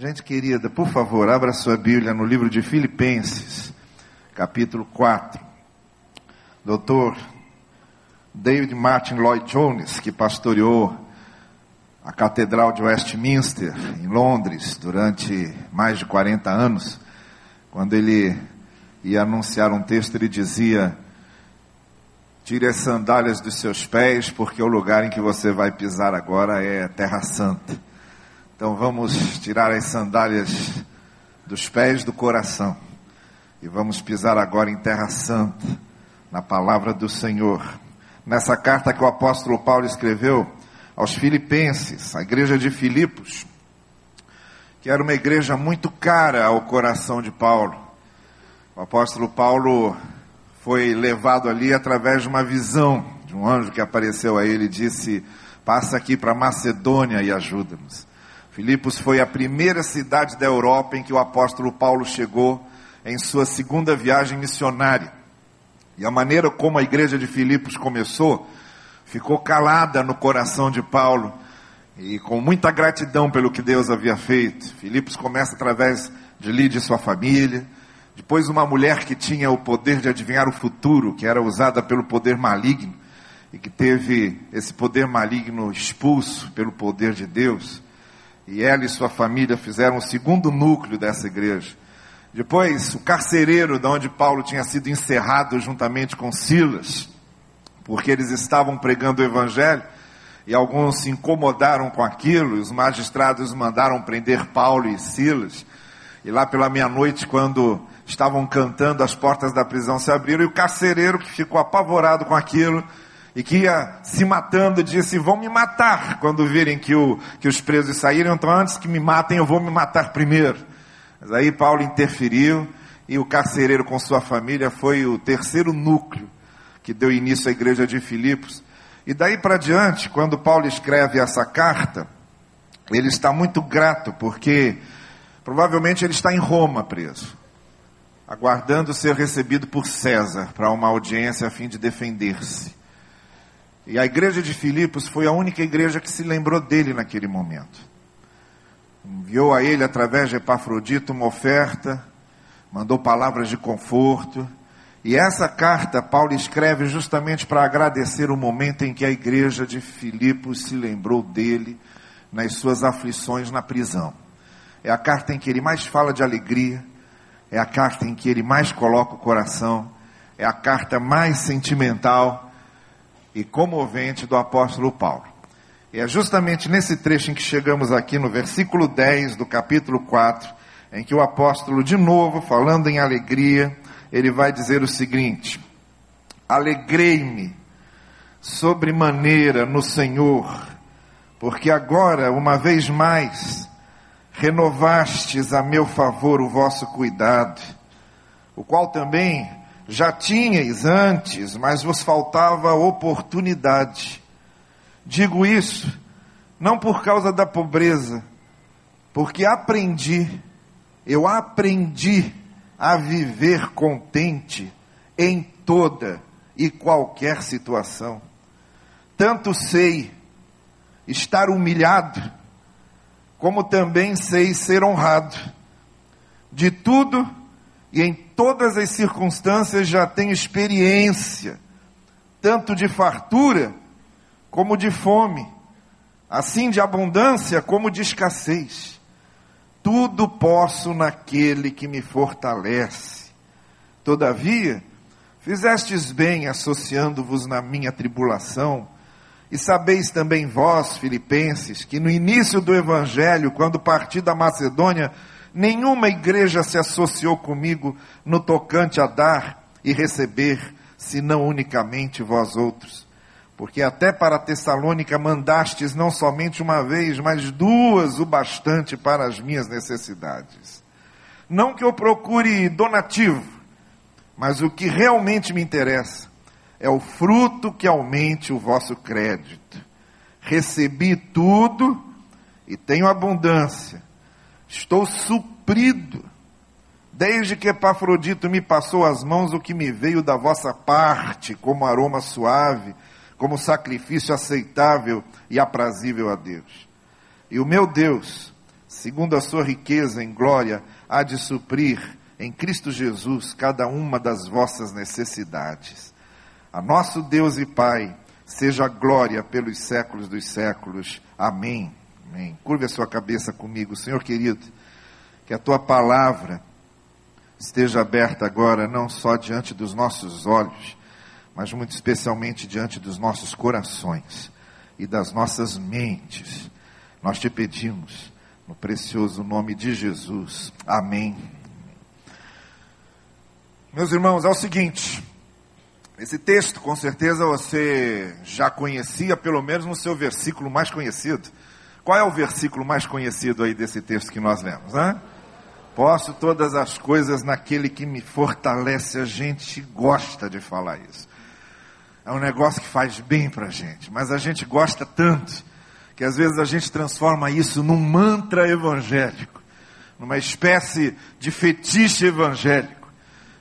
Gente querida, por favor, abra sua Bíblia no livro de Filipenses, capítulo 4. Doutor David Martin Lloyd Jones, que pastoreou a Catedral de Westminster, em Londres, durante mais de 40 anos, quando ele ia anunciar um texto, ele dizia: Tire as sandálias dos seus pés, porque o lugar em que você vai pisar agora é Terra Santa. Então vamos tirar as sandálias dos pés do coração e vamos pisar agora em terra santa, na palavra do Senhor. Nessa carta que o apóstolo Paulo escreveu aos Filipenses, a igreja de Filipos, que era uma igreja muito cara ao coração de Paulo. O apóstolo Paulo foi levado ali através de uma visão de um anjo que apareceu a ele e disse: Passa aqui para Macedônia e ajuda-nos. Filipos foi a primeira cidade da Europa em que o apóstolo Paulo chegou em sua segunda viagem missionária. E a maneira como a igreja de Filipos começou ficou calada no coração de Paulo e com muita gratidão pelo que Deus havia feito. Filipos começa através de Lídia e sua família, depois uma mulher que tinha o poder de adivinhar o futuro, que era usada pelo poder maligno e que teve esse poder maligno expulso pelo poder de Deus e ela e sua família fizeram o segundo núcleo dessa igreja. Depois, o carcereiro, de onde Paulo tinha sido encerrado juntamente com Silas, porque eles estavam pregando o evangelho, e alguns se incomodaram com aquilo, e os magistrados mandaram prender Paulo e Silas. E lá pela meia-noite, quando estavam cantando, as portas da prisão se abriram, e o carcereiro, que ficou apavorado com aquilo, e que ia se matando, disse: Vão me matar quando virem que, o, que os presos saíram, então antes que me matem, eu vou me matar primeiro. Mas aí Paulo interferiu e o carcereiro com sua família foi o terceiro núcleo que deu início à igreja de Filipos. E daí para diante, quando Paulo escreve essa carta, ele está muito grato, porque provavelmente ele está em Roma preso, aguardando ser recebido por César para uma audiência a fim de defender-se. E a igreja de Filipos foi a única igreja que se lembrou dele naquele momento. Enviou a ele, através de Epafrodito, uma oferta, mandou palavras de conforto. E essa carta Paulo escreve justamente para agradecer o momento em que a igreja de Filipos se lembrou dele nas suas aflições na prisão. É a carta em que ele mais fala de alegria, é a carta em que ele mais coloca o coração, é a carta mais sentimental e comovente do apóstolo Paulo. E é justamente nesse trecho em que chegamos aqui no versículo 10 do capítulo 4, em que o apóstolo, de novo, falando em alegria, ele vai dizer o seguinte: Alegrei-me sobremaneira no Senhor, porque agora, uma vez mais, renovastes a meu favor o vosso cuidado, o qual também já tinhais antes, mas vos faltava oportunidade. Digo isso não por causa da pobreza, porque aprendi, eu aprendi a viver contente em toda e qualquer situação. Tanto sei estar humilhado, como também sei ser honrado. De tudo e em todas as circunstâncias já tenho experiência, tanto de fartura como de fome, assim de abundância como de escassez. Tudo posso naquele que me fortalece. Todavia, fizestes bem associando-vos na minha tribulação, e sabeis também vós, filipenses, que no início do evangelho, quando parti da Macedônia, Nenhuma igreja se associou comigo no tocante a dar e receber, senão unicamente vós outros. Porque até para Tessalônica mandastes não somente uma vez, mas duas o bastante para as minhas necessidades. Não que eu procure donativo, mas o que realmente me interessa é o fruto que aumente o vosso crédito. Recebi tudo e tenho abundância Estou suprido. Desde que Epafrodito me passou as mãos, o que me veio da vossa parte, como aroma suave, como sacrifício aceitável e aprazível a Deus. E o meu Deus segundo a sua riqueza em glória, há de suprir em Cristo Jesus cada uma das vossas necessidades. A nosso Deus e Pai, seja glória pelos séculos dos séculos. Amém. Amém. Curve a sua cabeça comigo, Senhor querido, que a tua palavra esteja aberta agora, não só diante dos nossos olhos, mas muito especialmente diante dos nossos corações e das nossas mentes. Nós te pedimos, no precioso nome de Jesus. Amém. Meus irmãos, é o seguinte. Esse texto, com certeza, você já conhecia, pelo menos no seu versículo mais conhecido. Qual é o versículo mais conhecido aí desse texto que nós lemos? Hein? Posso todas as coisas naquele que me fortalece. A gente gosta de falar isso. É um negócio que faz bem para a gente, mas a gente gosta tanto que às vezes a gente transforma isso num mantra evangélico, numa espécie de fetiche evangélico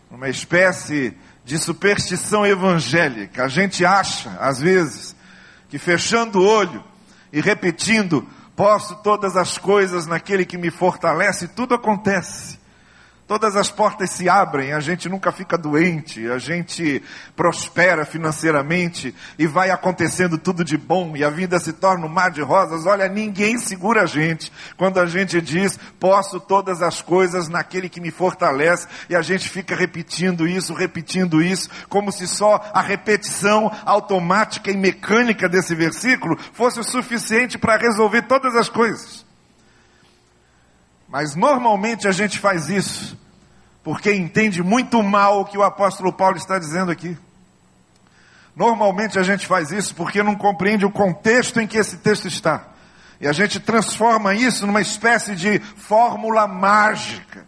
uma espécie de superstição evangélica. A gente acha, às vezes, que fechando o olho e repetindo, posso todas as coisas naquele que me fortalece, tudo acontece. Todas as portas se abrem, a gente nunca fica doente, a gente prospera financeiramente e vai acontecendo tudo de bom e a vida se torna um mar de rosas. Olha, ninguém segura a gente quando a gente diz, posso todas as coisas naquele que me fortalece e a gente fica repetindo isso, repetindo isso, como se só a repetição automática e mecânica desse versículo fosse o suficiente para resolver todas as coisas. Mas normalmente a gente faz isso porque entende muito mal o que o apóstolo Paulo está dizendo aqui. Normalmente a gente faz isso porque não compreende o contexto em que esse texto está. E a gente transforma isso numa espécie de fórmula mágica.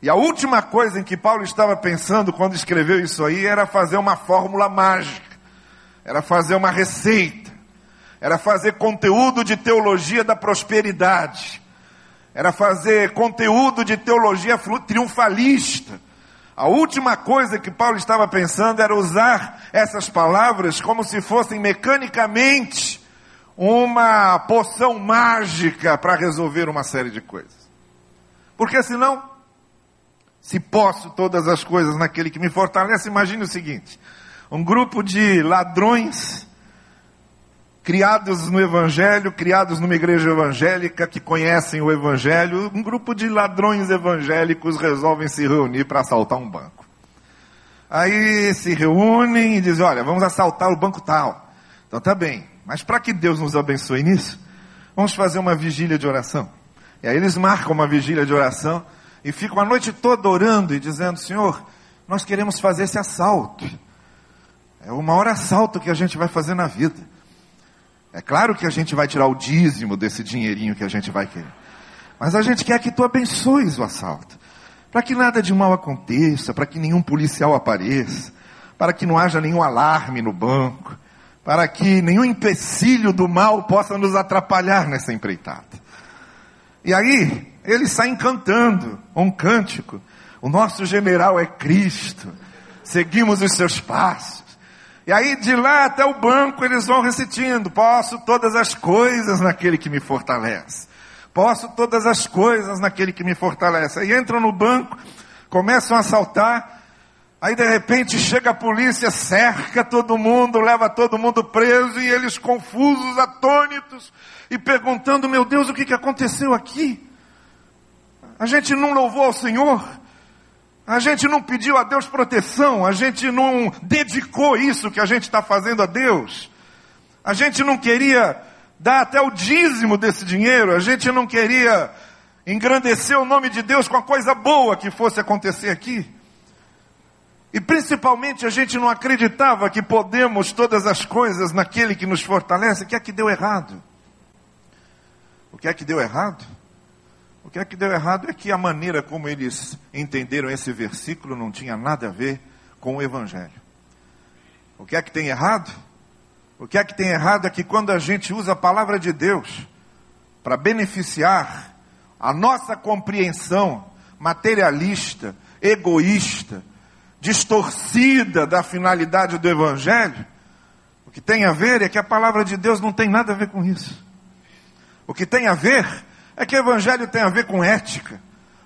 E a última coisa em que Paulo estava pensando quando escreveu isso aí era fazer uma fórmula mágica. Era fazer uma receita. Era fazer conteúdo de teologia da prosperidade era fazer conteúdo de teologia triunfalista. A última coisa que Paulo estava pensando era usar essas palavras como se fossem mecanicamente uma poção mágica para resolver uma série de coisas. Porque senão, se posso todas as coisas naquele que me fortalece, imagine o seguinte: um grupo de ladrões criados no Evangelho, criados numa igreja evangélica que conhecem o Evangelho, um grupo de ladrões evangélicos resolvem se reunir para assaltar um banco. Aí se reúnem e dizem: Olha, vamos assaltar o banco tal. Então tá bem, mas para que Deus nos abençoe nisso, vamos fazer uma vigília de oração. E aí eles marcam uma vigília de oração e ficam a noite toda orando e dizendo: Senhor, nós queremos fazer esse assalto. É o maior assalto que a gente vai fazer na vida. É claro que a gente vai tirar o dízimo desse dinheirinho que a gente vai querer. Mas a gente quer que tu abençoes o assalto. Para que nada de mal aconteça, para que nenhum policial apareça, para que não haja nenhum alarme no banco, para que nenhum empecilho do mal possa nos atrapalhar nessa empreitada. E aí, eles saem cantando um cântico. O nosso general é Cristo. Seguimos os seus passos. E aí de lá até o banco eles vão recitando: posso todas as coisas naquele que me fortalece. Posso todas as coisas naquele que me fortalece. Aí entram no banco, começam a assaltar. Aí de repente chega a polícia, cerca todo mundo, leva todo mundo preso e eles confusos, atônitos e perguntando: Meu Deus, o que, aconteceu aqui? A gente não louvou ao Senhor? A gente não pediu a Deus proteção, a gente não dedicou isso que a gente está fazendo a Deus. A gente não queria dar até o dízimo desse dinheiro, a gente não queria engrandecer o nome de Deus com a coisa boa que fosse acontecer aqui. E principalmente a gente não acreditava que podemos todas as coisas naquele que nos fortalece. O que é que deu errado? O que é que deu errado? O que é que deu errado é que a maneira como eles entenderam esse versículo não tinha nada a ver com o Evangelho. O que é que tem errado? O que é que tem errado é que quando a gente usa a palavra de Deus para beneficiar a nossa compreensão materialista, egoísta, distorcida da finalidade do Evangelho, o que tem a ver é que a palavra de Deus não tem nada a ver com isso. O que tem a ver é que o evangelho tem a ver com ética.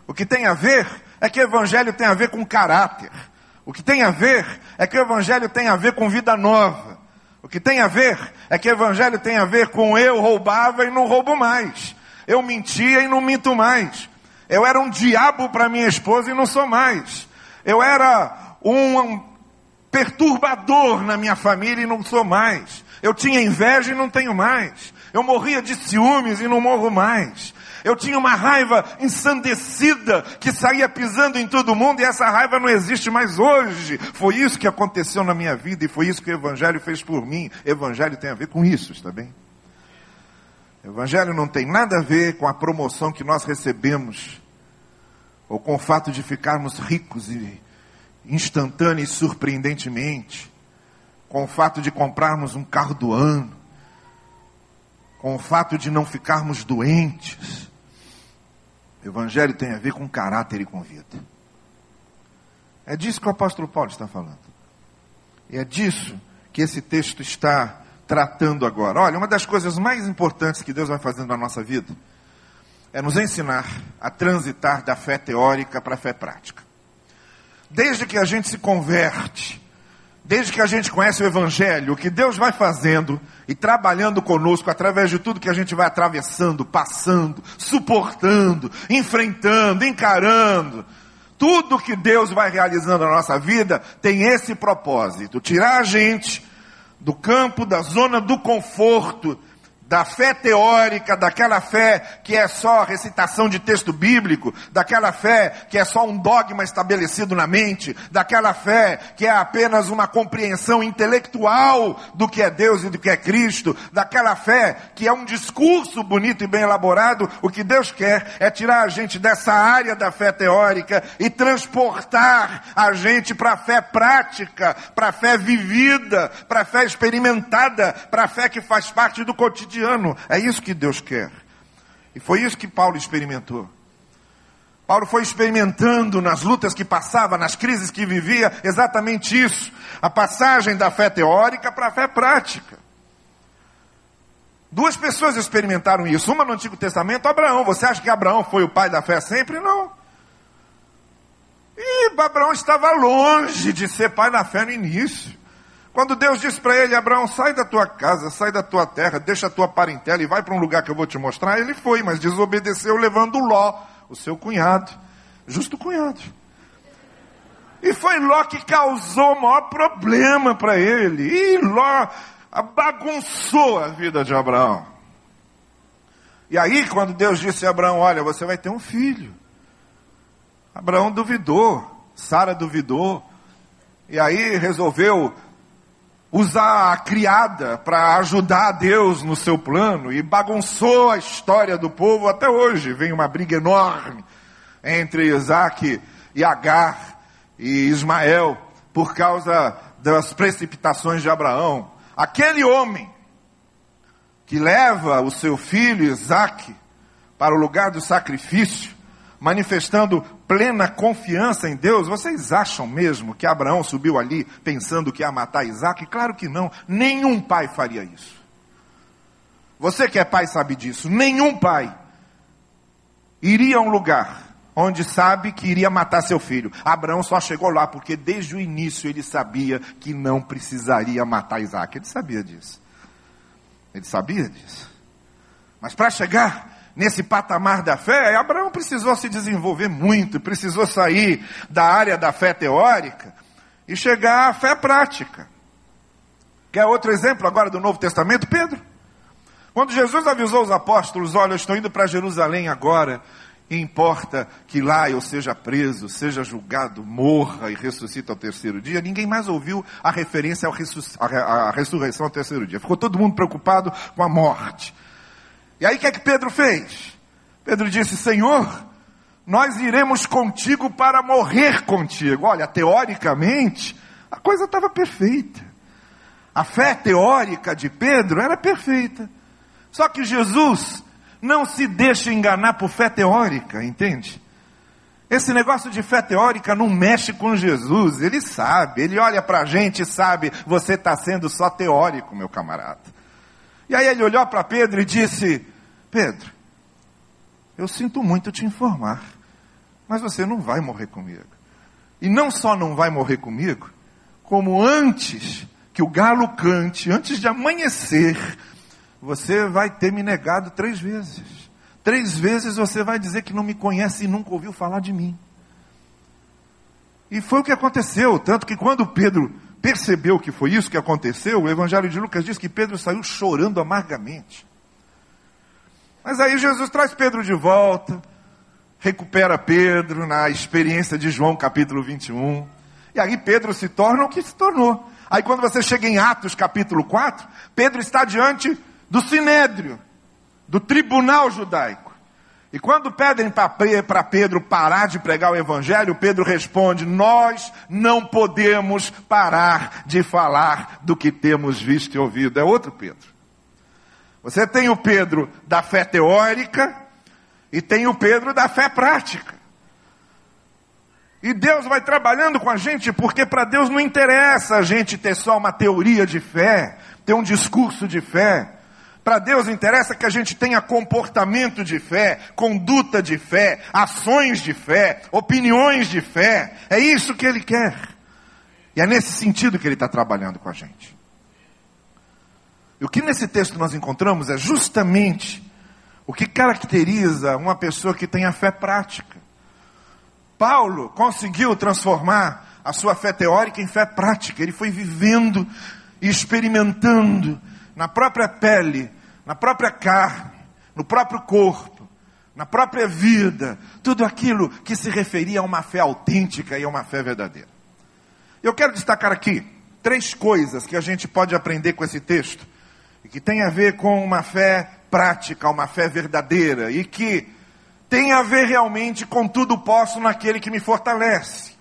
O que tem a ver é que o evangelho tem a ver com caráter. O que tem a ver é que o evangelho tem a ver com vida nova. O que tem a ver é que o evangelho tem a ver com eu roubava e não roubo mais. Eu mentia e não minto mais. Eu era um diabo para minha esposa e não sou mais. Eu era um perturbador na minha família e não sou mais. Eu tinha inveja e não tenho mais. Eu morria de ciúmes e não morro mais. Eu tinha uma raiva ensandecida que saía pisando em todo mundo e essa raiva não existe mais hoje. Foi isso que aconteceu na minha vida e foi isso que o Evangelho fez por mim. Evangelho tem a ver com isso, está bem? Evangelho não tem nada a ver com a promoção que nós recebemos ou com o fato de ficarmos ricos e instantâneo e surpreendentemente, com o fato de comprarmos um carro do ano, com o fato de não ficarmos doentes, Evangelho tem a ver com caráter e com vida. É disso que o apóstolo Paulo está falando. E é disso que esse texto está tratando agora. Olha, uma das coisas mais importantes que Deus vai fazendo na nossa vida é nos ensinar a transitar da fé teórica para a fé prática. Desde que a gente se converte, desde que a gente conhece o Evangelho, o que Deus vai fazendo e trabalhando conosco através de tudo que a gente vai atravessando, passando, suportando, enfrentando, encarando. Tudo que Deus vai realizando na nossa vida tem esse propósito: tirar a gente do campo, da zona do conforto da fé teórica, daquela fé que é só recitação de texto bíblico, daquela fé que é só um dogma estabelecido na mente, daquela fé que é apenas uma compreensão intelectual do que é Deus e do que é Cristo, daquela fé que é um discurso bonito e bem elaborado, o que Deus quer é tirar a gente dessa área da fé teórica e transportar a gente para a fé prática, para a fé vivida, para a fé experimentada, para a fé que faz parte do cotidiano cotidiano. É isso que Deus quer. E foi isso que Paulo experimentou. Paulo foi experimentando nas lutas que passava, nas crises que vivia, exatamente isso. A passagem da fé teórica para a fé prática. Duas pessoas experimentaram isso. Uma no Antigo Testamento, Abraão. Você acha que Abraão foi o pai da fé sempre? Não. E Abraão estava longe de ser pai da fé no início. Quando Deus disse para ele, Abraão, sai da tua casa, sai da tua terra, deixa a tua parentela e vai para um lugar que eu vou te mostrar, ele foi, mas desobedeceu levando Ló, o seu cunhado, justo cunhado. E foi Ló que causou o maior problema para ele. E Ló bagunçou a vida de Abraão. E aí, quando Deus disse a Abraão: Olha, você vai ter um filho. Abraão duvidou, Sara duvidou. E aí resolveu usar a criada para ajudar Deus no seu plano e bagunçou a história do povo até hoje. Vem uma briga enorme entre Isaac e Agar e Ismael por causa das precipitações de Abraão. Aquele homem que leva o seu filho Isaac para o lugar do sacrifício, manifestando plena confiança em Deus, vocês acham mesmo que Abraão subiu ali pensando que ia matar Isaac? Claro que não. Nenhum pai faria isso. Você que é pai sabe disso. Nenhum pai iria a um lugar onde sabe que iria matar seu filho. Abraão só chegou lá porque desde o início ele sabia que não precisaria matar Isaac. Ele sabia disso. Ele sabia disso. Mas para chegar nesse patamar da fé, Abraão precisou se desenvolver muito, precisou sair da área da fé teórica e chegar à fé prática. Quer outro exemplo agora do Novo Testamento? Pedro. Quando Jesus avisou os apóstolos: Olha, eu estou indo para Jerusalém agora, e importa que lá eu seja preso, seja julgado, morra e ressuscite ao terceiro dia, ninguém mais ouviu a referência à ressurreição ao terceiro dia. Ficou todo mundo preocupado com a morte. E aí o que é que Pedro fez? Pedro disse: Senhor, nós iremos contigo para morrer contigo. Olha, teoricamente, a coisa estava perfeita. A fé teórica de Pedro era perfeita. Só que Jesus não se deixa enganar por fé teórica, entende? Esse negócio de fé teórica não mexe com Jesus, ele sabe, ele olha para a gente e sabe, você está sendo só teórico, meu camarada. E aí ele olhou para Pedro e disse: Pedro, Eu sinto muito te informar, mas você não vai morrer comigo. E não só não vai morrer comigo, como antes que o galo cante, antes de amanhecer, você vai ter me negado três vezes. Três vezes você vai dizer que não me conhece e nunca ouviu falar de mim. E foi o que aconteceu, tanto que quando Pedro percebeu que foi isso que aconteceu, o Evangelho de Lucas diz que Pedro saiu chorando amargamente. Mas aí Jesus traz Pedro de volta, recupera Pedro na experiência de João capítulo 21. E aí Pedro se torna o que se tornou. Aí quando você chega em Atos capítulo 4, Pedro está diante do sinédrio, do tribunal judaico. E quando pedem para Pedro parar de pregar o evangelho, Pedro responde: Nós não podemos parar de falar do que temos visto e ouvido. É outro Pedro. Você tem o Pedro da fé teórica e tem o Pedro da fé prática. E Deus vai trabalhando com a gente, porque para Deus não interessa a gente ter só uma teoria de fé, ter um discurso de fé. Para Deus interessa que a gente tenha comportamento de fé, conduta de fé, ações de fé, opiniões de fé. É isso que Ele quer. E é nesse sentido que Ele está trabalhando com a gente. E o que nesse texto nós encontramos é justamente o que caracteriza uma pessoa que tem a fé prática. Paulo conseguiu transformar a sua fé teórica em fé prática. Ele foi vivendo e experimentando na própria pele, na própria carne, no próprio corpo, na própria vida, tudo aquilo que se referia a uma fé autêntica e a uma fé verdadeira. Eu quero destacar aqui três coisas que a gente pode aprender com esse texto e que tem a ver com uma fé prática, uma fé verdadeira e que tem a ver realmente com tudo posso naquele que me fortalece.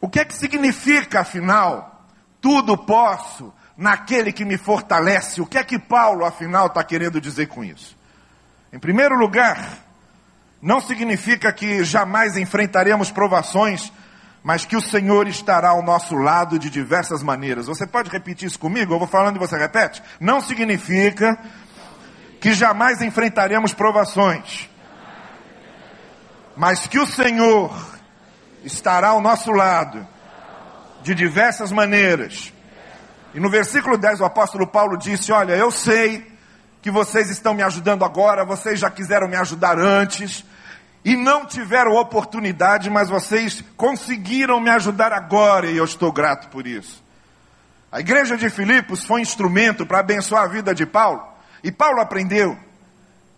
O que é que significa, afinal, tudo posso naquele que me fortalece. O que é que Paulo, afinal, está querendo dizer com isso? Em primeiro lugar, não significa que jamais enfrentaremos provações, mas que o Senhor estará ao nosso lado de diversas maneiras. Você pode repetir isso comigo? Eu vou falando e você repete? Não significa que jamais enfrentaremos provações, mas que o Senhor estará ao nosso lado de diversas maneiras e no versículo 10 o apóstolo Paulo disse: Olha, eu sei que vocês estão me ajudando agora, vocês já quiseram me ajudar antes, e não tiveram oportunidade, mas vocês conseguiram me ajudar agora, e eu estou grato por isso. A igreja de Filipos foi um instrumento para abençoar a vida de Paulo, e Paulo aprendeu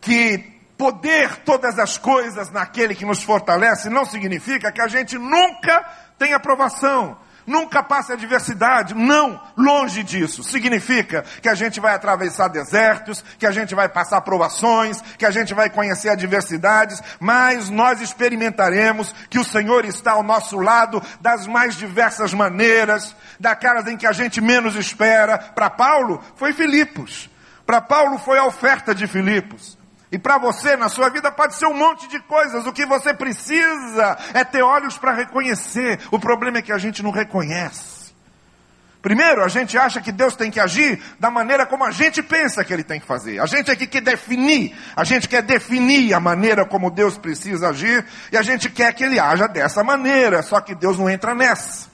que poder todas as coisas naquele que nos fortalece não significa que a gente nunca tem aprovação, nunca passe adversidade. Não, longe disso. Significa que a gente vai atravessar desertos, que a gente vai passar provações, que a gente vai conhecer adversidades, mas nós experimentaremos que o Senhor está ao nosso lado das mais diversas maneiras, daquelas em que a gente menos espera. Para Paulo, foi Filipos. Para Paulo, foi a oferta de Filipos. E para você, na sua vida, pode ser um monte de coisas. O que você precisa é ter olhos para reconhecer. O problema é que a gente não reconhece. Primeiro, a gente acha que Deus tem que agir da maneira como a gente pensa que Ele tem que fazer. A gente é que quer definir. A gente quer definir a maneira como Deus precisa agir. E a gente quer que Ele haja dessa maneira. Só que Deus não entra nessa.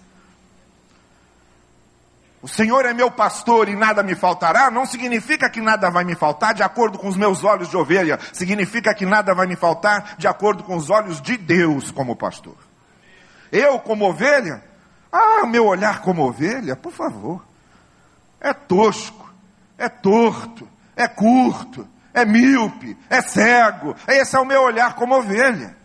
O Senhor é meu pastor e nada me faltará, não significa que nada vai me faltar de acordo com os meus olhos de ovelha, significa que nada vai me faltar de acordo com os olhos de Deus como pastor. Eu, como ovelha, ah, meu olhar como ovelha, por favor, é tosco, é torto, é curto, é míope, é cego, esse é o meu olhar como ovelha.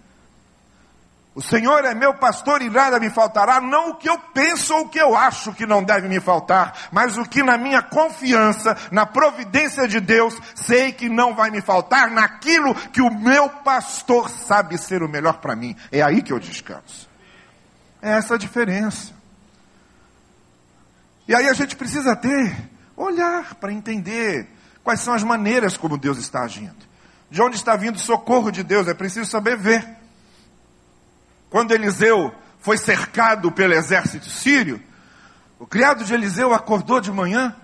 O Senhor é meu pastor e nada me faltará, não o que eu penso ou o que eu acho que não deve me faltar, mas o que na minha confiança, na providência de Deus, sei que não vai me faltar, naquilo que o meu pastor sabe ser o melhor para mim. É aí que eu descanso. É essa a diferença. E aí a gente precisa ter, olhar para entender quais são as maneiras como Deus está agindo. De onde está vindo o socorro de Deus, é preciso saber ver. Quando Eliseu foi cercado pelo exército sírio, o criado de Eliseu acordou de manhã,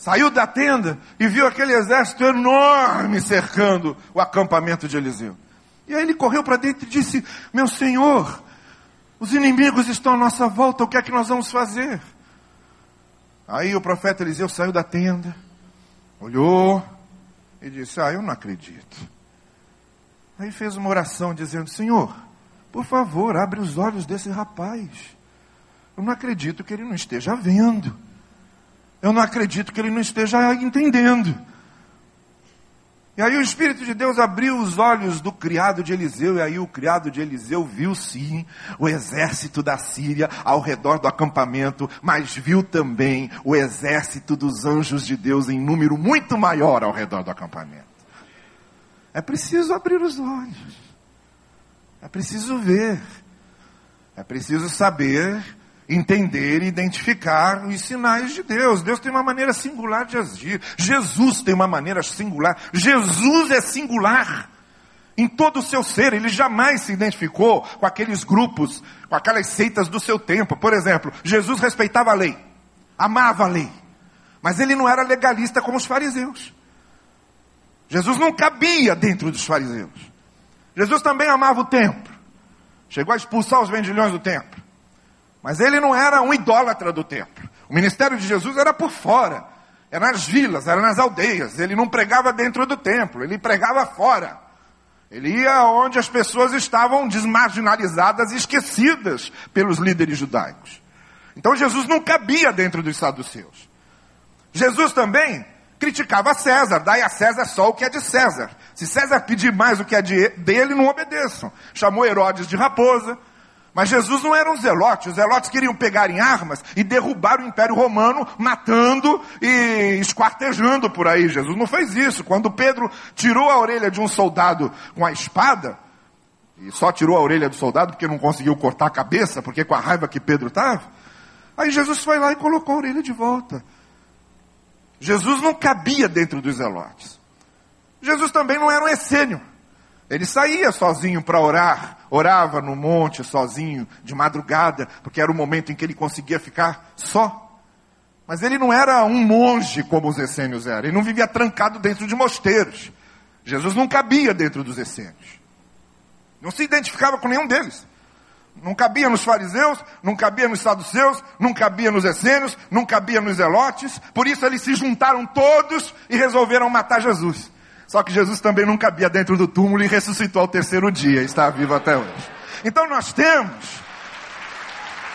Saiu da tenda e viu aquele exército enorme cercando o acampamento de Eliseu. E aí ele correu para dentro e disse: Meu senhor, os inimigos estão à nossa volta, o que é que nós vamos fazer? Aí o profeta Eliseu saiu da tenda, olhou e disse: Ah, eu não acredito. Aí fez uma oração dizendo: Senhor, por favor, abre os olhos desse rapaz. Eu não acredito que ele não esteja vendo. Eu não acredito que ele não esteja entendendo. E aí o Espírito de Deus abriu os olhos do criado de Eliseu, e aí o criado de Eliseu viu sim o exército da Síria ao redor do acampamento, mas viu também o exército dos anjos de Deus em número muito maior ao redor do acampamento. É preciso abrir os olhos, é preciso ver, é preciso saber entender e identificar os sinais de Deus. Deus tem uma maneira singular de agir. Jesus tem uma maneira singular. Jesus é singular em todo o seu ser. Ele jamais se identificou com aqueles grupos, com aquelas seitas do seu tempo. Por exemplo, Jesus respeitava a lei, amava a lei, mas ele não era legalista como os fariseus. Jesus não cabia dentro dos fariseus. Jesus também amava o templo. Chegou a expulsar os vendilhões do templo. Mas ele não era um idólatra do templo. O ministério de Jesus era por fora. Era nas vilas, era nas aldeias. Ele não pregava dentro do templo, ele pregava fora. Ele ia onde as pessoas estavam desmarginalizadas e esquecidas pelos líderes judaicos. Então Jesus não cabia dentro dos saduceus. Jesus também criticava César, dai a César só o que é de César. Se César pedir mais o que é de, dele, não obedeçam. Chamou Herodes de raposa, mas Jesus não era um zelote. Os zelotes queriam pegar em armas e derrubar o Império Romano, matando e esquartejando por aí. Jesus não fez isso. Quando Pedro tirou a orelha de um soldado com a espada, e só tirou a orelha do soldado porque não conseguiu cortar a cabeça, porque com a raiva que Pedro estava, aí Jesus foi lá e colocou a orelha de volta. Jesus não cabia dentro dos zelotes. Jesus também não era um essênio. Ele saía sozinho para orar, orava no monte sozinho, de madrugada, porque era o momento em que ele conseguia ficar só. Mas ele não era um monge como os essênios eram, ele não vivia trancado dentro de mosteiros. Jesus não cabia dentro dos essênios. Não se identificava com nenhum deles. Não cabia nos fariseus, não cabia nos saduceus, não cabia nos essênios, não cabia nos zelotes. Por isso eles se juntaram todos e resolveram matar Jesus. Só que Jesus também não cabia dentro do túmulo e ressuscitou ao terceiro dia, está vivo até hoje. Então nós temos,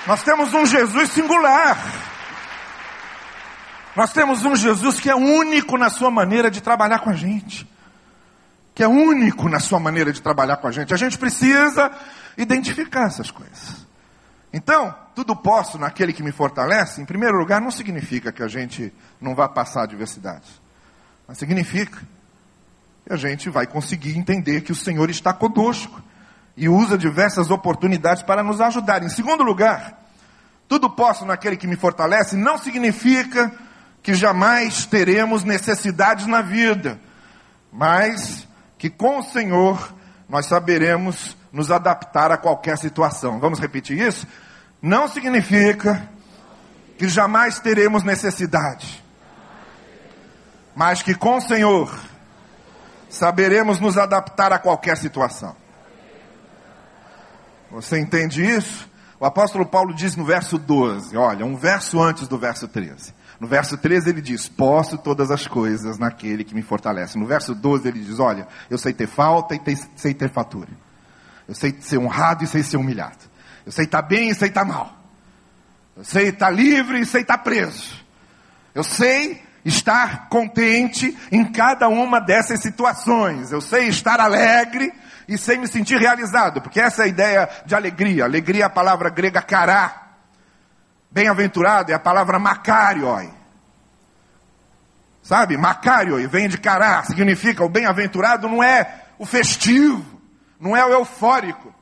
nós temos um Jesus singular. Nós temos um Jesus que é único na sua maneira de trabalhar com a gente. Que é único na sua maneira de trabalhar com a gente. A gente precisa identificar essas coisas. Então, tudo posso naquele que me fortalece, em primeiro lugar, não significa que a gente não vá passar adversidades. Mas significa e a gente vai conseguir entender que o Senhor está conosco e usa diversas oportunidades para nos ajudar. Em segundo lugar, tudo posso naquele que me fortalece não significa que jamais teremos necessidades na vida, mas que com o Senhor nós saberemos nos adaptar a qualquer situação. Vamos repetir isso? Não significa que jamais teremos necessidade, mas que com o Senhor saberemos nos adaptar a qualquer situação. Você entende isso? O apóstolo Paulo diz no verso 12, olha, um verso antes do verso 13. No verso 13 ele diz: Posso todas as coisas naquele que me fortalece. No verso 12 ele diz: Olha, eu sei ter falta e ter, sei ter fatura. Eu sei ser honrado e sei ser humilhado. Eu sei estar bem e sei estar mal. Eu sei estar livre e sei estar preso. Eu sei estar contente em cada uma dessas situações. Eu sei estar alegre e sei me sentir realizado, porque essa é a ideia de alegria. Alegria é a palavra grega cará. Bem-aventurado é a palavra makarioi. Sabe? Makarioi vem de cará, significa o bem-aventurado não é o festivo, não é o eufórico.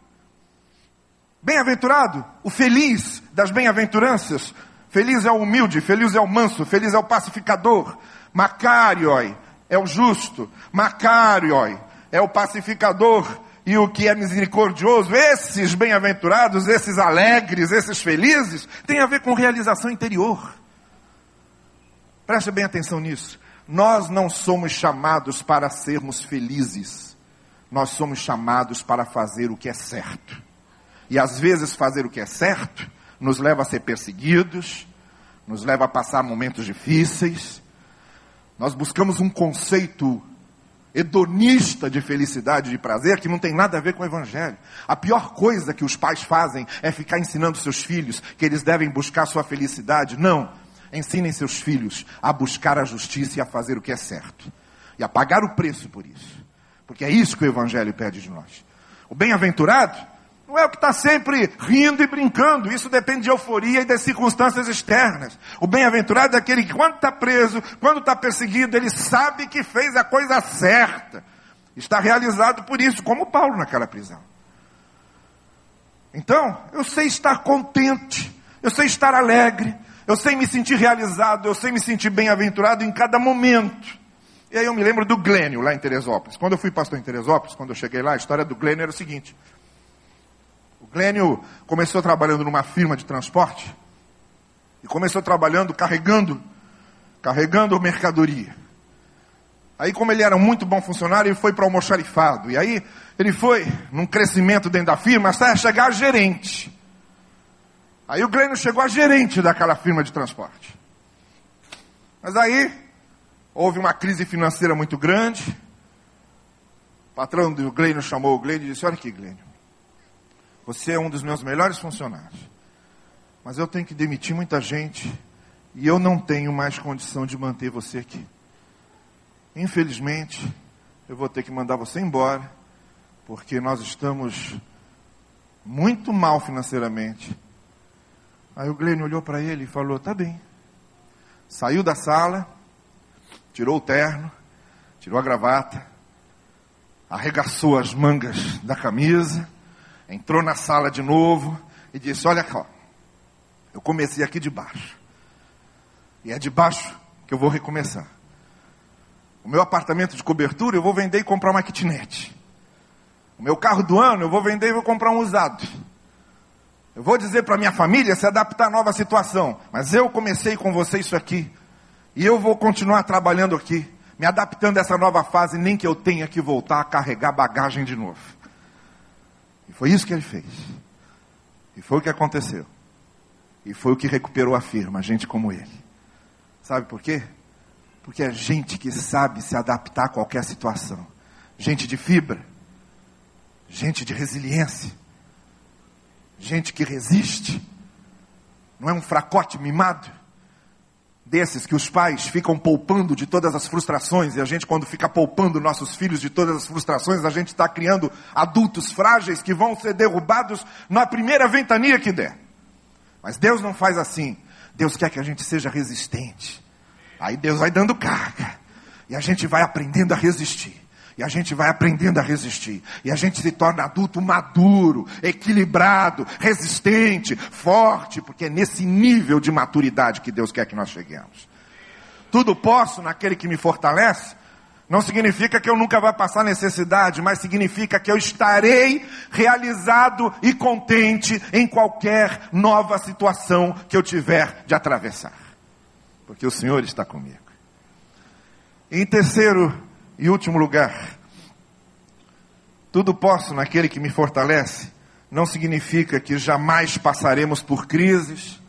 Bem-aventurado, o feliz das bem-aventuranças, Feliz é o humilde, feliz é o manso, feliz é o pacificador. Macarioi é o justo, Macarioi é o pacificador e o que é misericordioso. Esses bem-aventurados, esses alegres, esses felizes, tem a ver com realização interior. Preste bem atenção nisso. Nós não somos chamados para sermos felizes. Nós somos chamados para fazer o que é certo. E às vezes fazer o que é certo nos leva a ser perseguidos, nos leva a passar momentos difíceis. Nós buscamos um conceito hedonista de felicidade, de prazer, que não tem nada a ver com o Evangelho. A pior coisa que os pais fazem é ficar ensinando seus filhos que eles devem buscar sua felicidade. Não. Ensinem seus filhos a buscar a justiça e a fazer o que é certo. E a pagar o preço por isso. Porque é isso que o Evangelho pede de nós. O bem-aventurado não é o que está sempre rindo e brincando. Isso depende de euforia e das circunstâncias externas. O bem-aventurado é aquele que, quando está preso, quando está perseguido, ele sabe que fez a coisa certa. Está realizado por isso, como Paulo naquela prisão. Então, eu sei estar contente, eu sei estar alegre, eu sei me sentir realizado, eu sei me sentir bem-aventurado em cada momento. E aí eu me lembro do Glênio, lá em Teresópolis. Quando eu fui pastor em Teresópolis, quando eu cheguei lá, a história do Glênio era o seguinte. Glênio começou trabalhando numa firma de transporte e começou trabalhando carregando, carregando mercadoria. Aí, como ele era muito bom funcionário, ele foi para o almoxarifado. E aí, ele foi num crescimento dentro da firma até chegar a gerente. Aí o Glênio chegou a gerente daquela firma de transporte. Mas aí, houve uma crise financeira muito grande. O patrão do Glênio chamou o Glênio e disse: Olha aqui, Glênio. Você é um dos meus melhores funcionários. Mas eu tenho que demitir muita gente e eu não tenho mais condição de manter você aqui. Infelizmente, eu vou ter que mandar você embora, porque nós estamos muito mal financeiramente. Aí o Glênio olhou para ele e falou: Tá bem. Saiu da sala, tirou o terno, tirou a gravata, arregaçou as mangas da camisa entrou na sala de novo e disse: Olha eu comecei aqui de baixo. E é de baixo que eu vou recomeçar. O meu apartamento de cobertura eu vou vender e comprar uma kitnet. O meu carro do ano eu vou vender e vou comprar um usado. Eu vou dizer para minha família se adaptar à nova situação. Mas eu comecei com você isso aqui. E eu vou continuar trabalhando aqui, me adaptando a essa nova fase, nem que eu tenha que voltar a carregar bagagem de novo. E foi isso que ele fez. E foi o que aconteceu. E foi o que recuperou a firma, gente como ele. Sabe por quê? Porque é gente que sabe se adaptar a qualquer situação. Gente de fibra. Gente de resiliência. Gente que resiste. Não é um fracote mimado desses que os pais ficam poupando de todas as frustrações, e a gente, quando fica poupando nossos filhos de todas as frustrações, a gente está criando adultos frágeis que vão ser derrubados na primeira ventania que der. Mas Deus não faz assim. Deus quer que a gente seja resistente. Aí Deus vai dando carga. E a gente vai aprendendo a resistir. E a gente vai aprendendo a resistir. E a gente se torna adulto maduro, equilibrado, resistente, forte, porque é nesse nível de maturidade que Deus quer que nós cheguemos. Tudo posso naquele que me fortalece. Não significa que eu nunca vá passar necessidade, mas significa que eu estarei realizado e contente em qualquer nova situação que eu tiver de atravessar. Porque o Senhor está comigo. Em terceiro e último lugar, tudo posso naquele que me fortalece, não significa que jamais passaremos por crises,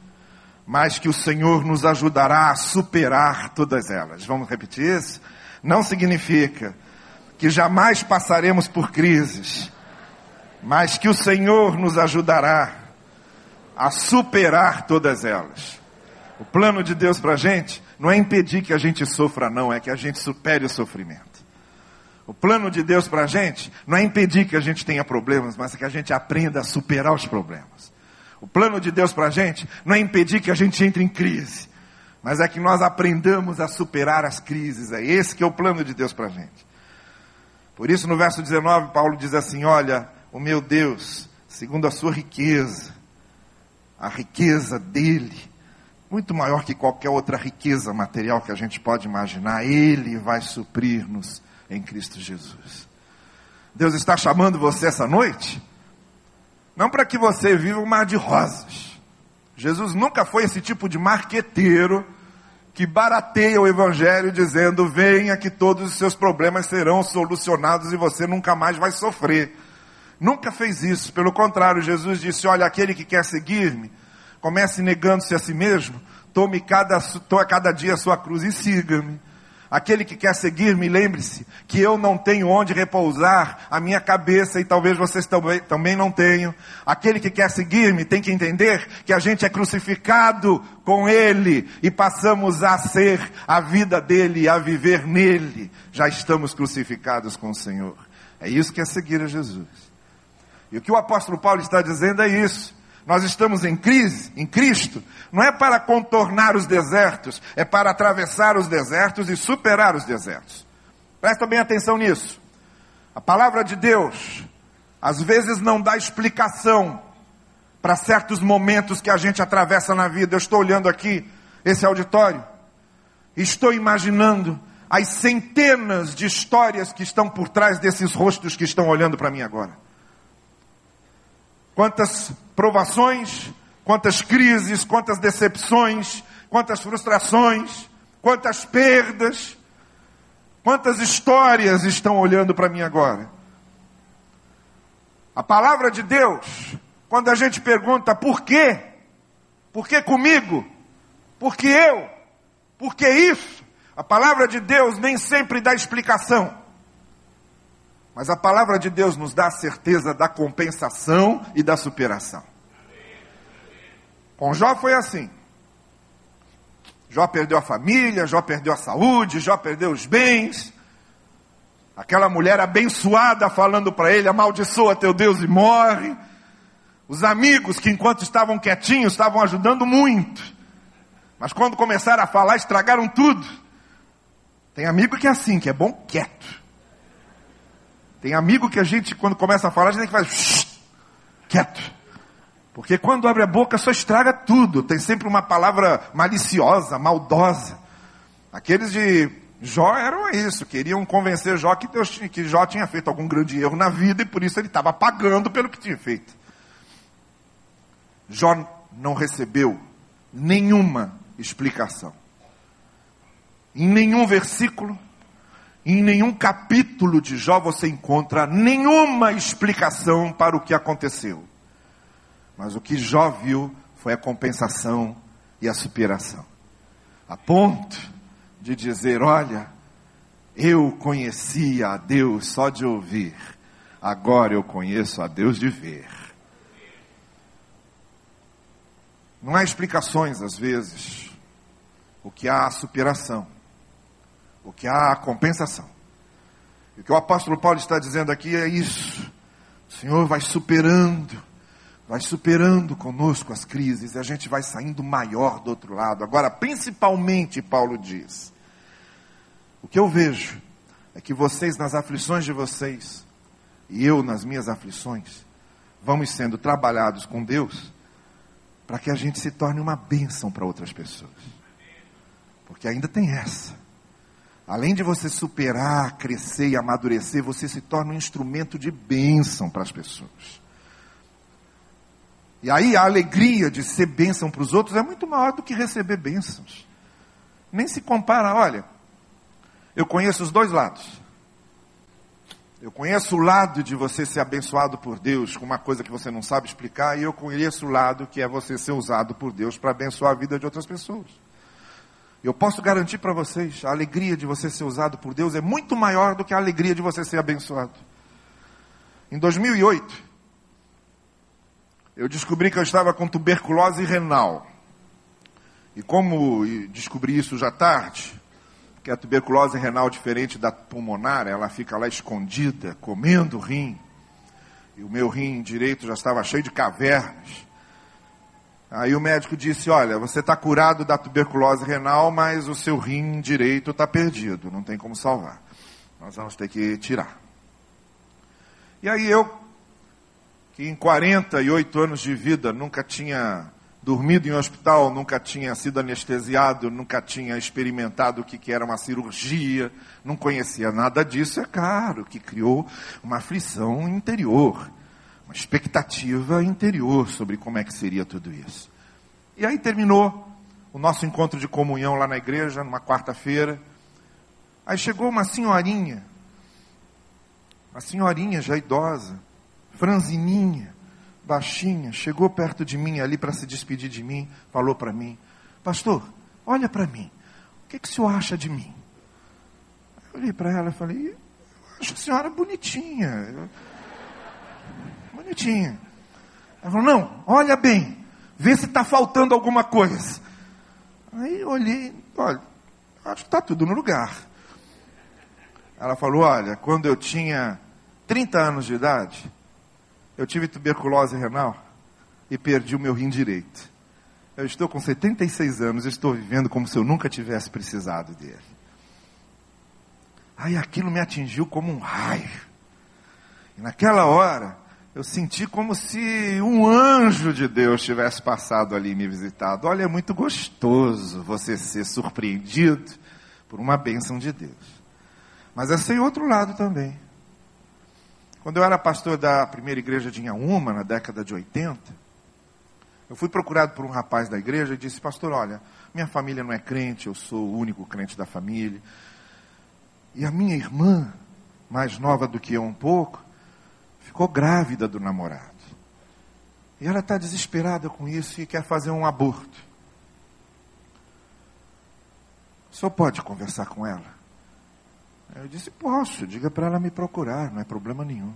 mas que o Senhor nos ajudará a superar todas elas. Vamos repetir isso? Não significa que jamais passaremos por crises, mas que o Senhor nos ajudará a superar todas elas. O plano de Deus para a gente não é impedir que a gente sofra, não, é que a gente supere o sofrimento. O plano de Deus para a gente não é impedir que a gente tenha problemas, mas é que a gente aprenda a superar os problemas. O plano de Deus para a gente não é impedir que a gente entre em crise, mas é que nós aprendamos a superar as crises. É esse que é o plano de Deus para a gente. Por isso, no verso 19, Paulo diz assim: Olha, o meu Deus, segundo a sua riqueza, a riqueza dele, muito maior que qualquer outra riqueza material que a gente pode imaginar, ele vai suprir-nos em Cristo Jesus. Deus está chamando você essa noite, não para que você viva um mar de rosas. Jesus nunca foi esse tipo de marqueteiro que barateia o evangelho dizendo: venha que todos os seus problemas serão solucionados e você nunca mais vai sofrer. Nunca fez isso, pelo contrário, Jesus disse: olha, aquele que quer seguir-me, comece negando-se a si mesmo, tome cada, tome cada dia a sua cruz e siga-me. Aquele que quer seguir-me, lembre-se que eu não tenho onde repousar a minha cabeça e talvez vocês também, também não tenham. Aquele que quer seguir-me tem que entender que a gente é crucificado com Ele e passamos a ser a vida dele, a viver nele. Já estamos crucificados com o Senhor. É isso que é seguir a Jesus. E o que o apóstolo Paulo está dizendo é isso. Nós estamos em crise, em Cristo, não é para contornar os desertos, é para atravessar os desertos e superar os desertos. Presta bem atenção nisso. A palavra de Deus, às vezes, não dá explicação para certos momentos que a gente atravessa na vida. Eu estou olhando aqui esse auditório, estou imaginando as centenas de histórias que estão por trás desses rostos que estão olhando para mim agora quantas provações, quantas crises, quantas decepções, quantas frustrações, quantas perdas, quantas histórias estão olhando para mim agora. A palavra de Deus, quando a gente pergunta por quê, por que comigo, por que eu, por que isso, a palavra de Deus nem sempre dá explicação. Mas a palavra de Deus nos dá a certeza da compensação e da superação. Com Jó foi assim. Jó perdeu a família, Jó perdeu a saúde, Jó perdeu os bens. Aquela mulher abençoada falando para ele: amaldiçoa teu Deus e morre. Os amigos que, enquanto estavam quietinhos, estavam ajudando muito. Mas quando começaram a falar, estragaram tudo. Tem amigo que é assim, que é bom quieto. Tem amigo que a gente, quando começa a falar, a gente tem que fazer quieto. Porque quando abre a boca só estraga tudo. Tem sempre uma palavra maliciosa, maldosa. Aqueles de Jó eram isso, queriam convencer Jó que, Deus, que Jó tinha feito algum grande erro na vida e por isso ele estava pagando pelo que tinha feito. Jó não recebeu nenhuma explicação. Em nenhum versículo, em nenhum capítulo de Jó você encontra nenhuma explicação para o que aconteceu. Mas o que Jó viu foi a compensação e a superação. A ponto de dizer: Olha, eu conhecia a Deus só de ouvir, agora eu conheço a Deus de ver. Não há explicações às vezes, o que há a superação o que há a compensação. E o que o apóstolo Paulo está dizendo aqui é isso. O Senhor vai superando, vai superando conosco as crises e a gente vai saindo maior do outro lado. Agora, principalmente, Paulo diz: o que eu vejo é que vocês, nas aflições de vocês, e eu nas minhas aflições, vamos sendo trabalhados com Deus para que a gente se torne uma bênção para outras pessoas. Porque ainda tem essa. Além de você superar, crescer e amadurecer, você se torna um instrumento de bênção para as pessoas. E aí a alegria de ser bênção para os outros é muito maior do que receber bênçãos. Nem se compara, olha, eu conheço os dois lados. Eu conheço o lado de você ser abençoado por Deus com uma coisa que você não sabe explicar, e eu conheço o lado que é você ser usado por Deus para abençoar a vida de outras pessoas. Eu posso garantir para vocês, a alegria de você ser usado por Deus é muito maior do que a alegria de você ser abençoado. Em 2008, eu descobri que eu estava com tuberculose renal. E como descobri isso já tarde, que a tuberculose renal diferente da pulmonar, ela fica lá escondida, comendo rim. E o meu rim direito já estava cheio de cavernas. Aí o médico disse: Olha, você está curado da tuberculose renal, mas o seu rim direito está perdido, não tem como salvar. Nós vamos ter que tirar. E aí eu, que em 48 anos de vida nunca tinha dormido em hospital, nunca tinha sido anestesiado, nunca tinha experimentado o que era uma cirurgia, não conhecia nada disso, é claro que criou uma aflição interior expectativa interior sobre como é que seria tudo isso. E aí terminou o nosso encontro de comunhão lá na igreja, numa quarta-feira. Aí chegou uma senhorinha, uma senhorinha já idosa, franzininha, baixinha, chegou perto de mim ali para se despedir de mim, falou para mim: Pastor, olha para mim, o que, que o senhor acha de mim? Eu olhei para ela e falei: Eu acho a senhora bonitinha. Bonitinha. Ela falou: Não, olha bem, vê se está faltando alguma coisa. Aí olhei, olha, acho que está tudo no lugar. Ela falou: Olha, quando eu tinha 30 anos de idade, eu tive tuberculose renal e perdi o meu rim direito. Eu estou com 76 anos e estou vivendo como se eu nunca tivesse precisado dele. Aí aquilo me atingiu como um raio. E naquela hora, eu senti como se um anjo de Deus tivesse passado ali e me visitado. Olha, é muito gostoso você ser surpreendido por uma bênção de Deus. Mas é sem outro lado também. Quando eu era pastor da primeira igreja de Inhaúma, na década de 80, eu fui procurado por um rapaz da igreja e disse: Pastor, olha, minha família não é crente, eu sou o único crente da família. E a minha irmã, mais nova do que eu um pouco, ficou grávida do namorado. E ela está desesperada com isso e quer fazer um aborto. O senhor pode conversar com ela? Eu disse: Posso, diga para ela me procurar, não é problema nenhum.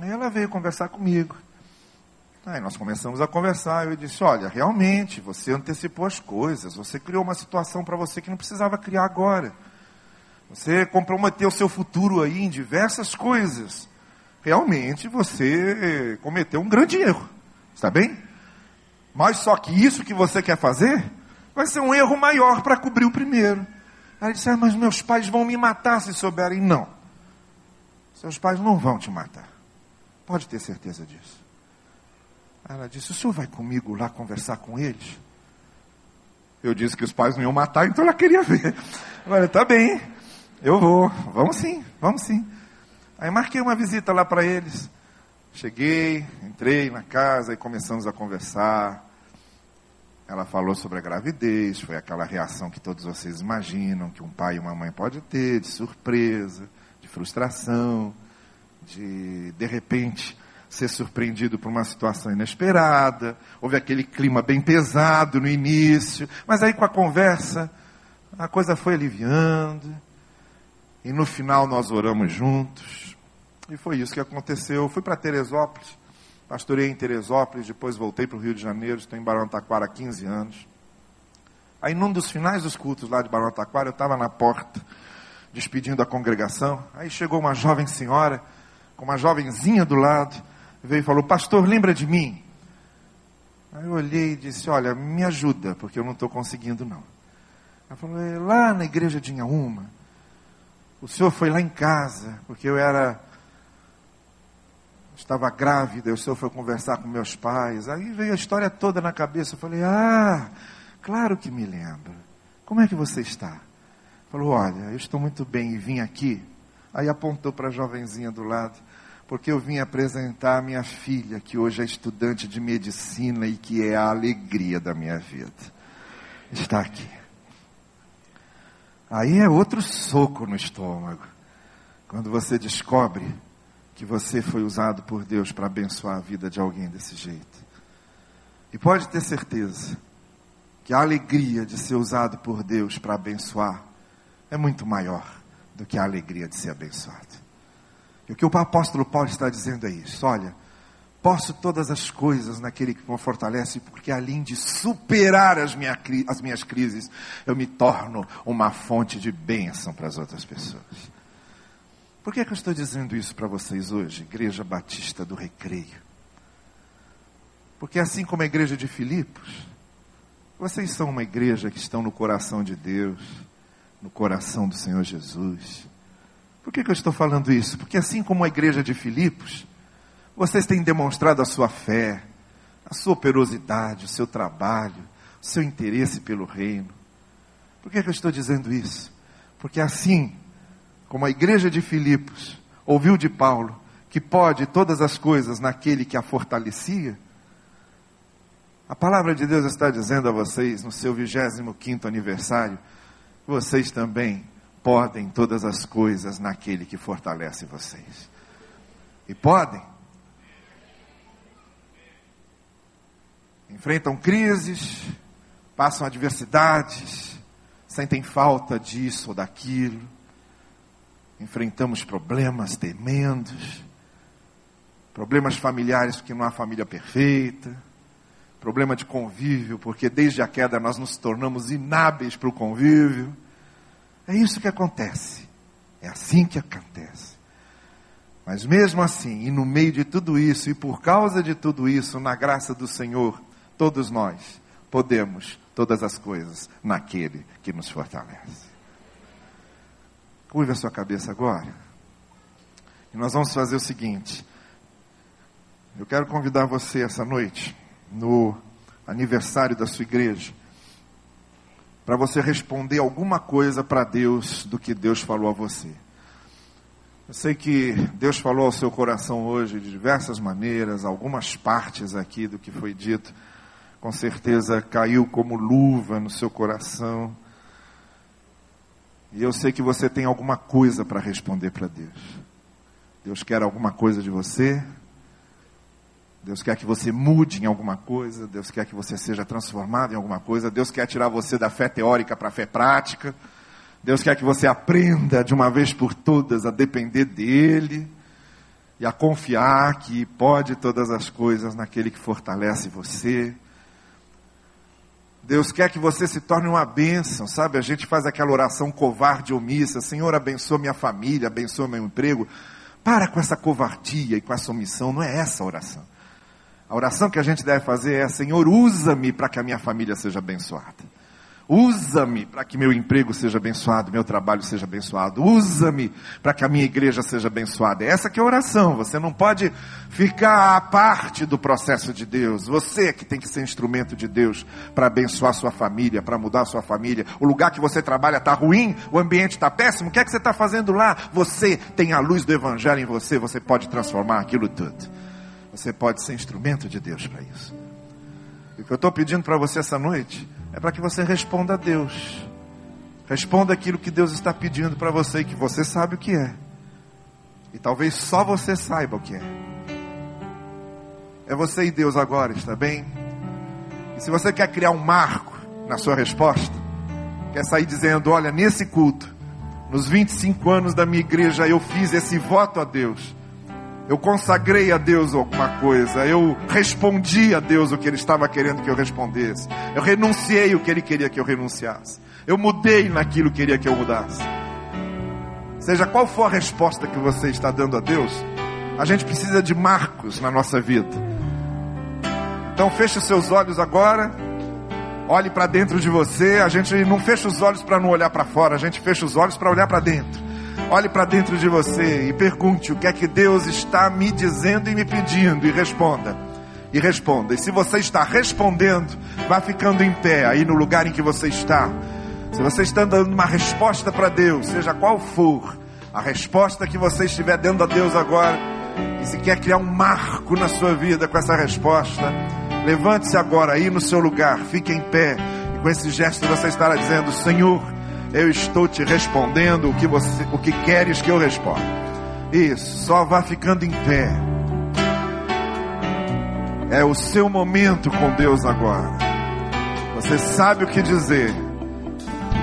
Aí ela veio conversar comigo. Aí nós começamos a conversar. Eu disse: Olha, realmente, você antecipou as coisas. Você criou uma situação para você que não precisava criar agora. Você comprometeu o seu futuro aí em diversas coisas realmente você cometeu um grande erro. Está bem? Mas só que isso que você quer fazer vai ser um erro maior para cobrir o primeiro. Aí ele disse: ah, Mas meus pais vão me matar se souberem. Não. Seus pais não vão te matar. Pode ter certeza disso. Ela disse: O senhor vai comigo lá conversar com eles? Eu disse que os pais não iam matar, então ela queria ver. Olha, tá bem, eu vou. Vamos sim, vamos sim. Aí marquei uma visita lá para eles. Cheguei, entrei na casa e começamos a conversar. Ela falou sobre a gravidez, foi aquela reação que todos vocês imaginam que um pai e uma mãe pode ter, de surpresa, de frustração, de de repente ser surpreendido por uma situação inesperada. Houve aquele clima bem pesado no início, mas aí com a conversa a coisa foi aliviando. E no final nós oramos juntos. E foi isso que aconteceu. Eu fui para Teresópolis, pastorei em Teresópolis, depois voltei para o Rio de Janeiro, estou em Barão Taquara há 15 anos. Aí num dos finais dos cultos lá de Barão Taquara, eu estava na porta, despedindo a congregação. Aí chegou uma jovem senhora, com uma jovenzinha do lado, veio e falou, pastor, lembra de mim? Aí eu olhei e disse, olha, me ajuda, porque eu não estou conseguindo não. Ela falou, é lá na igreja de Inhaúma, o senhor foi lá em casa, porque eu era. Estava grávida, o senhor foi conversar com meus pais. Aí veio a história toda na cabeça. Eu falei, ah, claro que me lembro. Como é que você está? Falou, olha, eu estou muito bem e vim aqui. Aí apontou para a jovenzinha do lado, porque eu vim apresentar a minha filha, que hoje é estudante de medicina e que é a alegria da minha vida. Está aqui. Aí é outro soco no estômago. Quando você descobre que você foi usado por Deus para abençoar a vida de alguém desse jeito. E pode ter certeza que a alegria de ser usado por Deus para abençoar é muito maior do que a alegria de ser abençoado. E o que o apóstolo Paulo está dizendo é isso: olha, Posso todas as coisas naquele que me fortalece, porque além de superar as, minha, as minhas crises, eu me torno uma fonte de bênção para as outras pessoas. Por que, é que eu estou dizendo isso para vocês hoje, Igreja Batista do Recreio? Porque assim como a igreja de Filipos, vocês são uma igreja que estão no coração de Deus, no coração do Senhor Jesus. Por que, que eu estou falando isso? Porque assim como a igreja de Filipos, vocês têm demonstrado a sua fé, a sua operosidade, o seu trabalho, o seu interesse pelo reino. Por que, é que eu estou dizendo isso? Porque assim como a igreja de Filipos ouviu de Paulo que pode todas as coisas naquele que a fortalecia, A palavra de Deus está dizendo a vocês, no seu 25 aniversário, vocês também podem todas as coisas naquele que fortalece vocês. E podem. Enfrentam crises, passam adversidades, sentem falta disso ou daquilo. Enfrentamos problemas tremendos, problemas familiares porque não há família perfeita, problema de convívio, porque desde a queda nós nos tornamos inábeis para o convívio. É isso que acontece. É assim que acontece. Mas mesmo assim, e no meio de tudo isso, e por causa de tudo isso, na graça do Senhor, todos nós podemos todas as coisas naquele que nos fortalece. Curva a sua cabeça agora. E nós vamos fazer o seguinte. Eu quero convidar você essa noite, no aniversário da sua igreja, para você responder alguma coisa para Deus do que Deus falou a você. Eu sei que Deus falou ao seu coração hoje de diversas maneiras, algumas partes aqui do que foi dito, com certeza caiu como luva no seu coração. E eu sei que você tem alguma coisa para responder para Deus. Deus quer alguma coisa de você, Deus quer que você mude em alguma coisa, Deus quer que você seja transformado em alguma coisa, Deus quer tirar você da fé teórica para a fé prática, Deus quer que você aprenda de uma vez por todas a depender dEle e a confiar que pode todas as coisas naquele que fortalece você. Deus quer que você se torne uma bênção, sabe? A gente faz aquela oração covarde omissa: Senhor, abençoa minha família, abençoa meu emprego. Para com essa covardia e com essa omissão, não é essa a oração. A oração que a gente deve fazer é: Senhor, usa-me para que a minha família seja abençoada. Usa-me para que meu emprego seja abençoado, meu trabalho seja abençoado. Usa-me para que a minha igreja seja abençoada. Essa que é a oração. Você não pode ficar à parte do processo de Deus. Você é que tem que ser instrumento de Deus para abençoar sua família, para mudar sua família. O lugar que você trabalha está ruim, o ambiente está péssimo. O que é que você está fazendo lá? Você tem a luz do Evangelho em você. Você pode transformar aquilo tudo. Você pode ser instrumento de Deus para isso. E o que eu estou pedindo para você essa noite é para que você responda a Deus. Responda aquilo que Deus está pedindo para você e que você sabe o que é. E talvez só você saiba o que é. É você e Deus agora, está bem? E se você quer criar um marco na sua resposta, quer sair dizendo: Olha, nesse culto, nos 25 anos da minha igreja, eu fiz esse voto a Deus eu consagrei a Deus alguma coisa. Eu respondi a Deus o que Ele estava querendo que eu respondesse. Eu renunciei o que Ele queria que eu renunciasse. Eu mudei naquilo que Ele queria que eu mudasse. Seja qual for a resposta que você está dando a Deus, a gente precisa de marcos na nossa vida. Então feche os seus olhos agora. Olhe para dentro de você. A gente não fecha os olhos para não olhar para fora. A gente fecha os olhos para olhar para dentro. Olhe para dentro de você e pergunte o que é que Deus está me dizendo e me pedindo e responda. E responda. E se você está respondendo, vá ficando em pé aí no lugar em que você está. Se você está dando uma resposta para Deus, seja qual for a resposta que você estiver dando a Deus agora, e se quer criar um marco na sua vida com essa resposta, levante-se agora aí no seu lugar, fique em pé, e com esse gesto você estará dizendo: Senhor, eu estou te respondendo o que você, o que queres que eu responda. Isso, só vá ficando em pé. É o seu momento com Deus agora. Você sabe o que dizer.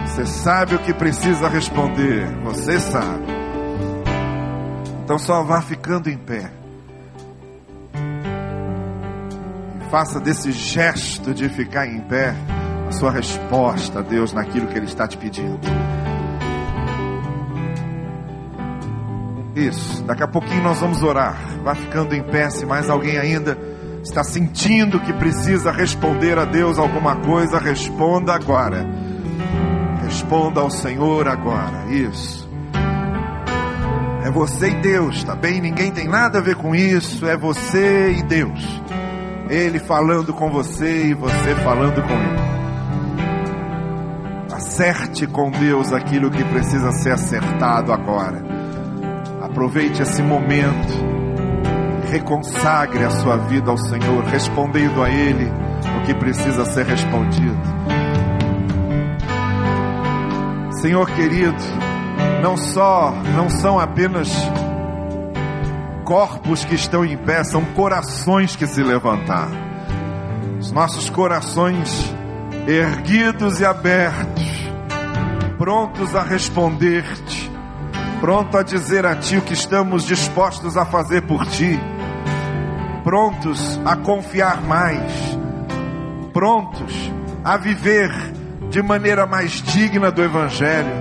Você sabe o que precisa responder. Você sabe. Então só vá ficando em pé. E faça desse gesto de ficar em pé sua resposta Deus naquilo que Ele está te pedindo. Isso, daqui a pouquinho nós vamos orar. Vá ficando em pé, se mais alguém ainda está sentindo que precisa responder a Deus alguma coisa, responda agora. Responda ao Senhor agora. Isso. É você e Deus, tá bem? Ninguém tem nada a ver com isso. É você e Deus. Ele falando com você e você falando com Ele. Acerte com Deus aquilo que precisa ser acertado agora. Aproveite esse momento. Reconsagre a sua vida ao Senhor, respondendo a Ele o que precisa ser respondido. Senhor querido, não só, não são apenas corpos que estão em pé, são corações que se levantaram. Os nossos corações erguidos e abertos, prontos a responder-te, pronto a dizer a ti o que estamos dispostos a fazer por ti, prontos a confiar mais, prontos a viver de maneira mais digna do Evangelho,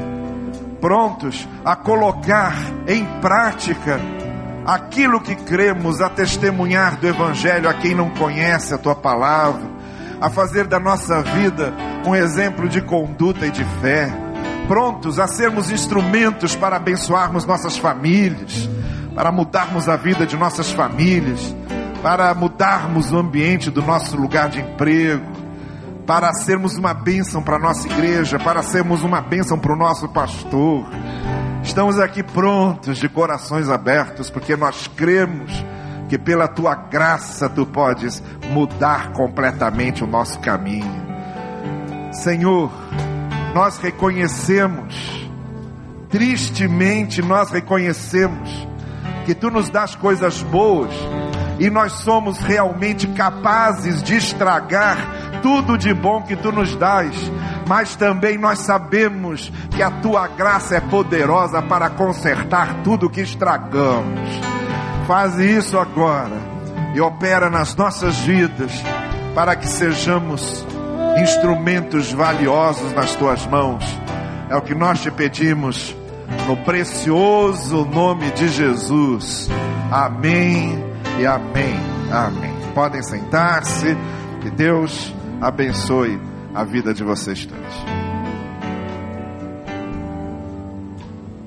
prontos a colocar em prática aquilo que cremos, a testemunhar do Evangelho a quem não conhece a tua palavra, a fazer da nossa vida um exemplo de conduta e de fé, prontos a sermos instrumentos para abençoarmos nossas famílias, para mudarmos a vida de nossas famílias, para mudarmos o ambiente do nosso lugar de emprego, para sermos uma bênção para a nossa igreja, para sermos uma bênção para o nosso pastor. Estamos aqui prontos, de corações abertos, porque nós cremos que pela tua graça tu podes mudar completamente o nosso caminho. Senhor, nós reconhecemos, tristemente nós reconhecemos, que tu nos das coisas boas e nós somos realmente capazes de estragar tudo de bom que tu nos dás, mas também nós sabemos que a tua graça é poderosa para consertar tudo que estragamos. Faz isso agora e opera nas nossas vidas para que sejamos instrumentos valiosos nas tuas mãos. É o que nós te pedimos no precioso nome de Jesus. Amém e amém. Amém. Podem sentar-se. Que Deus abençoe a vida de vocês todos.